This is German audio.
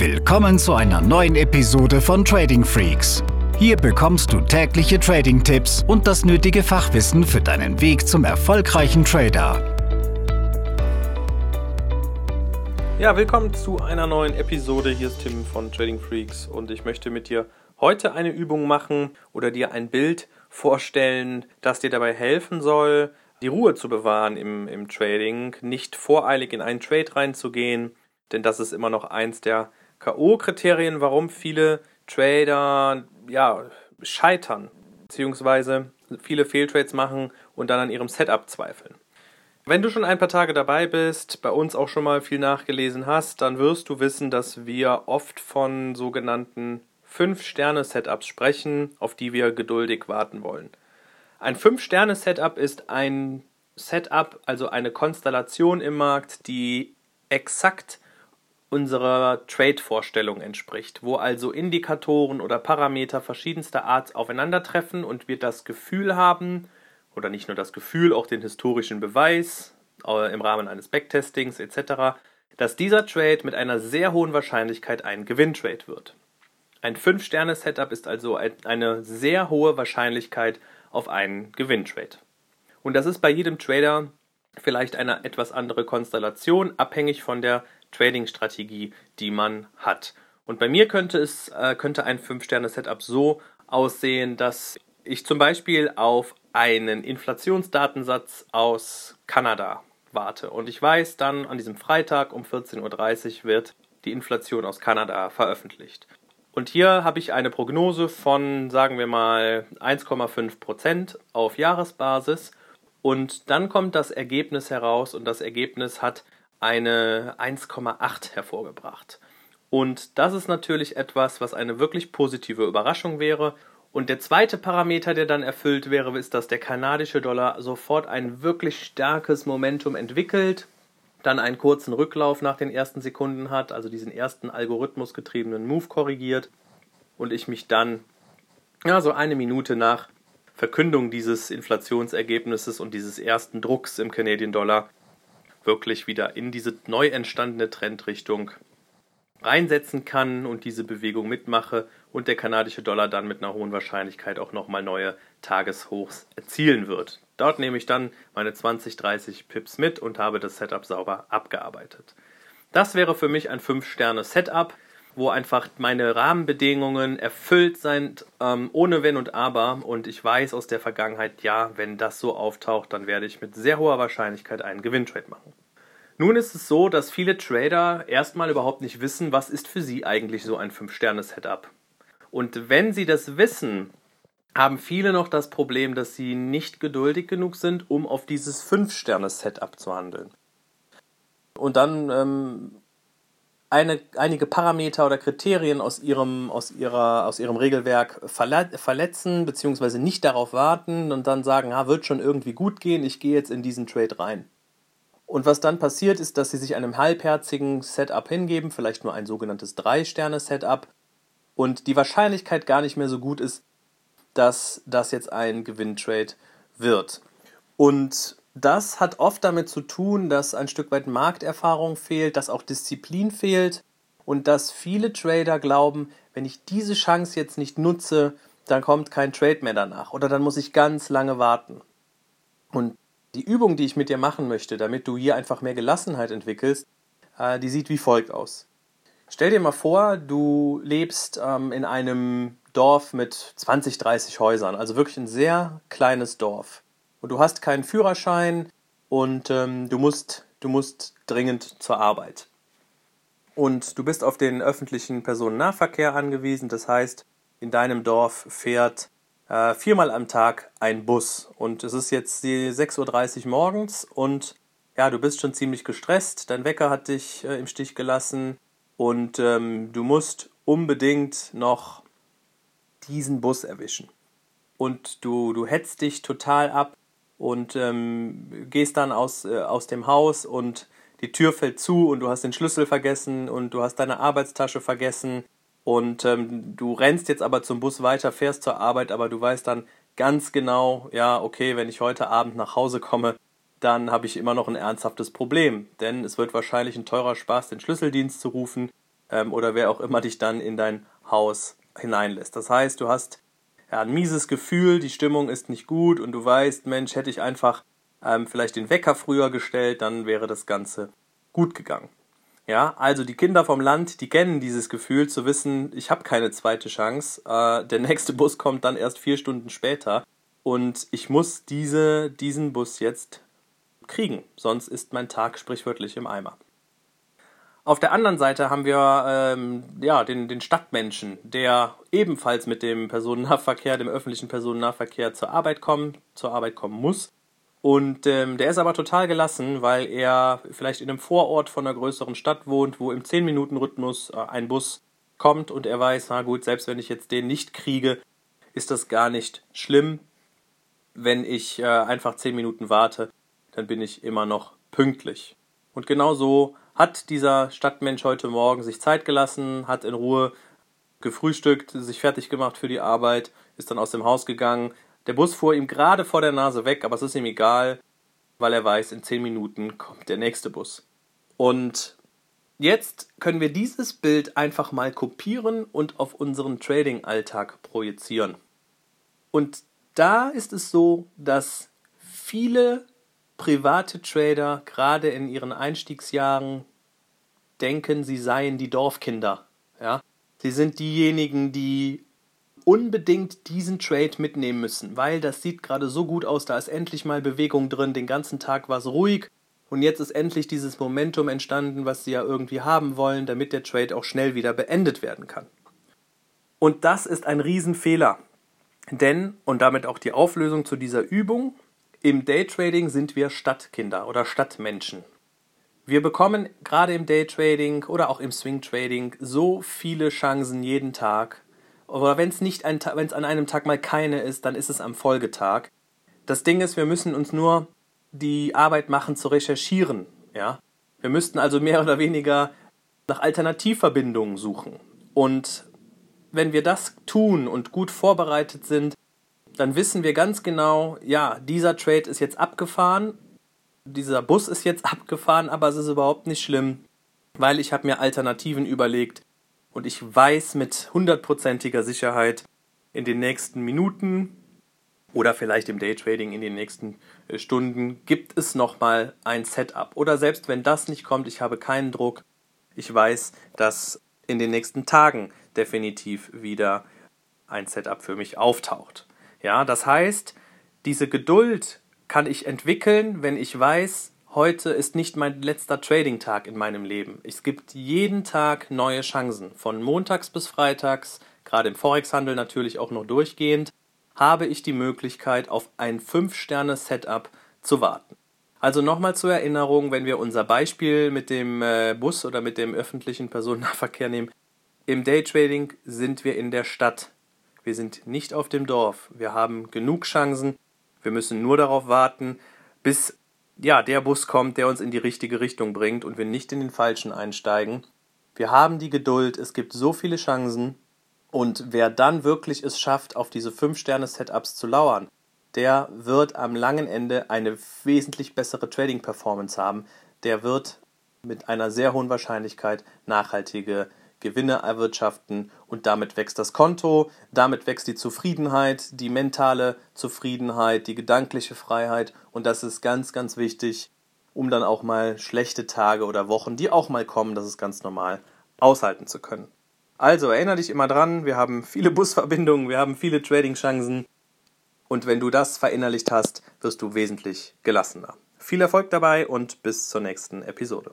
Willkommen zu einer neuen Episode von Trading Freaks. Hier bekommst du tägliche Trading-Tipps und das nötige Fachwissen für deinen Weg zum erfolgreichen Trader. Ja, willkommen zu einer neuen Episode. Hier ist Tim von Trading Freaks und ich möchte mit dir heute eine Übung machen oder dir ein Bild vorstellen, das dir dabei helfen soll, die Ruhe zu bewahren im, im Trading, nicht voreilig in einen Trade reinzugehen, denn das ist immer noch eins der K.O.-Kriterien, warum viele Trader ja, scheitern, beziehungsweise viele Fehltrades machen und dann an ihrem Setup zweifeln. Wenn du schon ein paar Tage dabei bist, bei uns auch schon mal viel nachgelesen hast, dann wirst du wissen, dass wir oft von sogenannten 5-Sterne-Setups sprechen, auf die wir geduldig warten wollen. Ein 5-Sterne-Setup ist ein Setup, also eine Konstellation im Markt, die exakt unserer Trade-Vorstellung entspricht, wo also Indikatoren oder Parameter verschiedenster Art aufeinandertreffen und wir das Gefühl haben, oder nicht nur das Gefühl, auch den historischen Beweis äh, im Rahmen eines Backtestings etc., dass dieser Trade mit einer sehr hohen Wahrscheinlichkeit ein Gewinntrade wird. Ein 5-Sterne-Setup ist also eine sehr hohe Wahrscheinlichkeit auf einen Gewinntrade. Und das ist bei jedem Trader vielleicht eine etwas andere Konstellation, abhängig von der Trading-Strategie, die man hat. Und bei mir könnte es äh, könnte ein 5-Sterne-Setup so aussehen, dass ich zum Beispiel auf einen Inflationsdatensatz aus Kanada warte. Und ich weiß dann, an diesem Freitag um 14.30 Uhr wird die Inflation aus Kanada veröffentlicht. Und hier habe ich eine Prognose von, sagen wir mal, 1,5 Prozent auf Jahresbasis. Und dann kommt das Ergebnis heraus und das Ergebnis hat eine 1,8 hervorgebracht. Und das ist natürlich etwas, was eine wirklich positive Überraschung wäre. Und der zweite Parameter, der dann erfüllt wäre, ist, dass der kanadische Dollar sofort ein wirklich starkes Momentum entwickelt, dann einen kurzen Rücklauf nach den ersten Sekunden hat, also diesen ersten algorithmusgetriebenen Move korrigiert und ich mich dann ja, so eine Minute nach Verkündung dieses Inflationsergebnisses und dieses ersten Drucks im Canadian Dollar wirklich wieder in diese neu entstandene Trendrichtung reinsetzen kann und diese Bewegung mitmache und der kanadische Dollar dann mit einer hohen Wahrscheinlichkeit auch nochmal neue Tageshochs erzielen wird. Dort nehme ich dann meine 20, 30 Pips mit und habe das Setup sauber abgearbeitet. Das wäre für mich ein 5-Sterne-Setup, wo einfach meine Rahmenbedingungen erfüllt sind, ähm, ohne Wenn und Aber. Und ich weiß aus der Vergangenheit, ja, wenn das so auftaucht, dann werde ich mit sehr hoher Wahrscheinlichkeit einen Gewinntrade machen. Nun ist es so, dass viele Trader erstmal überhaupt nicht wissen, was ist für sie eigentlich so ein 5-Sterne-Setup. Und wenn sie das wissen, haben viele noch das Problem, dass sie nicht geduldig genug sind, um auf dieses 5-Sterne-Setup zu handeln. Und dann ähm, eine, einige Parameter oder Kriterien aus ihrem, aus ihrer, aus ihrem Regelwerk verletzen, beziehungsweise nicht darauf warten und dann sagen, ah, wird schon irgendwie gut gehen, ich gehe jetzt in diesen Trade rein. Und was dann passiert, ist, dass sie sich einem halbherzigen Setup hingeben, vielleicht nur ein sogenanntes 3-Sterne-Setup, und die Wahrscheinlichkeit gar nicht mehr so gut ist, dass das jetzt ein Gewinntrade wird. Und das hat oft damit zu tun, dass ein Stück weit Markterfahrung fehlt, dass auch Disziplin fehlt und dass viele Trader glauben, wenn ich diese Chance jetzt nicht nutze, dann kommt kein Trade mehr danach oder dann muss ich ganz lange warten. Und die Übung, die ich mit dir machen möchte, damit du hier einfach mehr Gelassenheit entwickelst, äh, die sieht wie folgt aus. Stell dir mal vor, du lebst ähm, in einem Dorf mit 20, 30 Häusern, also wirklich ein sehr kleines Dorf. Und du hast keinen Führerschein und ähm, du, musst, du musst dringend zur Arbeit. Und du bist auf den öffentlichen Personennahverkehr angewiesen, das heißt, in deinem Dorf fährt äh, viermal am Tag ein Bus. Und es ist jetzt die 6.30 Uhr morgens und ja, du bist schon ziemlich gestresst, dein Wecker hat dich äh, im Stich gelassen und ähm, du musst unbedingt noch diesen Bus erwischen. Und du, du hetzt dich total ab und ähm, gehst dann aus, äh, aus dem Haus und die Tür fällt zu und du hast den Schlüssel vergessen und du hast deine Arbeitstasche vergessen und ähm, du rennst jetzt aber zum Bus weiter, fährst zur Arbeit, aber du weißt dann ganz genau, ja, okay, wenn ich heute Abend nach Hause komme, dann habe ich immer noch ein ernsthaftes Problem, denn es wird wahrscheinlich ein teurer Spaß, den Schlüsseldienst zu rufen ähm, oder wer auch immer dich dann in dein Haus hineinlässt. Das heißt, du hast ja, ein mieses Gefühl, die Stimmung ist nicht gut und du weißt, Mensch, hätte ich einfach ähm, vielleicht den Wecker früher gestellt, dann wäre das Ganze gut gegangen. Ja, also die Kinder vom Land, die kennen dieses Gefühl zu wissen, ich habe keine zweite Chance. Äh, der nächste Bus kommt dann erst vier Stunden später und ich muss diese, diesen Bus jetzt kriegen, sonst ist mein Tag sprichwörtlich im Eimer. Auf der anderen Seite haben wir ähm, ja, den, den Stadtmenschen, der ebenfalls mit dem Personennahverkehr, dem öffentlichen Personennahverkehr zur Arbeit kommen, zur Arbeit kommen muss. Und ähm, der ist aber total gelassen, weil er vielleicht in einem Vorort von einer größeren Stadt wohnt, wo im 10-Minuten-Rhythmus äh, ein Bus kommt und er weiß, na gut, selbst wenn ich jetzt den nicht kriege, ist das gar nicht schlimm. Wenn ich äh, einfach 10 Minuten warte, dann bin ich immer noch pünktlich. Und genau so hat dieser Stadtmensch heute Morgen sich Zeit gelassen, hat in Ruhe gefrühstückt, sich fertig gemacht für die Arbeit, ist dann aus dem Haus gegangen. Der Bus fuhr ihm gerade vor der Nase weg, aber es ist ihm egal, weil er weiß, in zehn Minuten kommt der nächste Bus. Und jetzt können wir dieses Bild einfach mal kopieren und auf unseren Trading-Alltag projizieren. Und da ist es so, dass viele private Trader gerade in ihren Einstiegsjahren denken, sie seien die Dorfkinder. Ja? Sie sind diejenigen, die unbedingt diesen Trade mitnehmen müssen, weil das sieht gerade so gut aus, da ist endlich mal Bewegung drin, den ganzen Tag war es ruhig und jetzt ist endlich dieses Momentum entstanden, was sie ja irgendwie haben wollen, damit der Trade auch schnell wieder beendet werden kann. Und das ist ein Riesenfehler. Denn, und damit auch die Auflösung zu dieser Übung, im Daytrading sind wir Stadtkinder oder Stadtmenschen. Wir bekommen gerade im Daytrading oder auch im Swing-Trading so viele Chancen jeden Tag. Aber wenn es nicht ein, wenn es an einem Tag mal keine ist, dann ist es am Folgetag. Das Ding ist, wir müssen uns nur die Arbeit machen zu recherchieren. Ja, wir müssten also mehr oder weniger nach Alternativverbindungen suchen. Und wenn wir das tun und gut vorbereitet sind, dann wissen wir ganz genau, ja, dieser Trade ist jetzt abgefahren dieser Bus ist jetzt abgefahren, aber es ist überhaupt nicht schlimm, weil ich habe mir Alternativen überlegt und ich weiß mit hundertprozentiger Sicherheit in den nächsten Minuten oder vielleicht im Daytrading in den nächsten äh, Stunden gibt es nochmal ein Setup. Oder selbst wenn das nicht kommt, ich habe keinen Druck. Ich weiß, dass in den nächsten Tagen definitiv wieder ein Setup für mich auftaucht. Ja, das heißt, diese Geduld kann ich entwickeln, wenn ich weiß, heute ist nicht mein letzter Trading-Tag in meinem Leben. Es gibt jeden Tag neue Chancen. Von montags bis freitags, gerade im Forex-Handel natürlich auch noch durchgehend, habe ich die Möglichkeit, auf ein 5-Sterne-Setup zu warten. Also nochmal zur Erinnerung, wenn wir unser Beispiel mit dem äh, Bus oder mit dem öffentlichen Personennahverkehr nehmen. Im Daytrading sind wir in der Stadt. Wir sind nicht auf dem Dorf. Wir haben genug Chancen, wir müssen nur darauf warten, bis ja, der Bus kommt, der uns in die richtige Richtung bringt und wir nicht in den falschen einsteigen. Wir haben die Geduld, es gibt so viele Chancen und wer dann wirklich es schafft, auf diese 5-Sterne-Setups zu lauern, der wird am langen Ende eine wesentlich bessere Trading-Performance haben. Der wird mit einer sehr hohen Wahrscheinlichkeit nachhaltige Gewinne erwirtschaften und damit wächst das Konto, damit wächst die Zufriedenheit, die mentale Zufriedenheit, die gedankliche Freiheit und das ist ganz, ganz wichtig, um dann auch mal schlechte Tage oder Wochen, die auch mal kommen, das ist ganz normal, aushalten zu können. Also erinnere dich immer dran, wir haben viele Busverbindungen, wir haben viele Trading-Chancen und wenn du das verinnerlicht hast, wirst du wesentlich gelassener. Viel Erfolg dabei und bis zur nächsten Episode.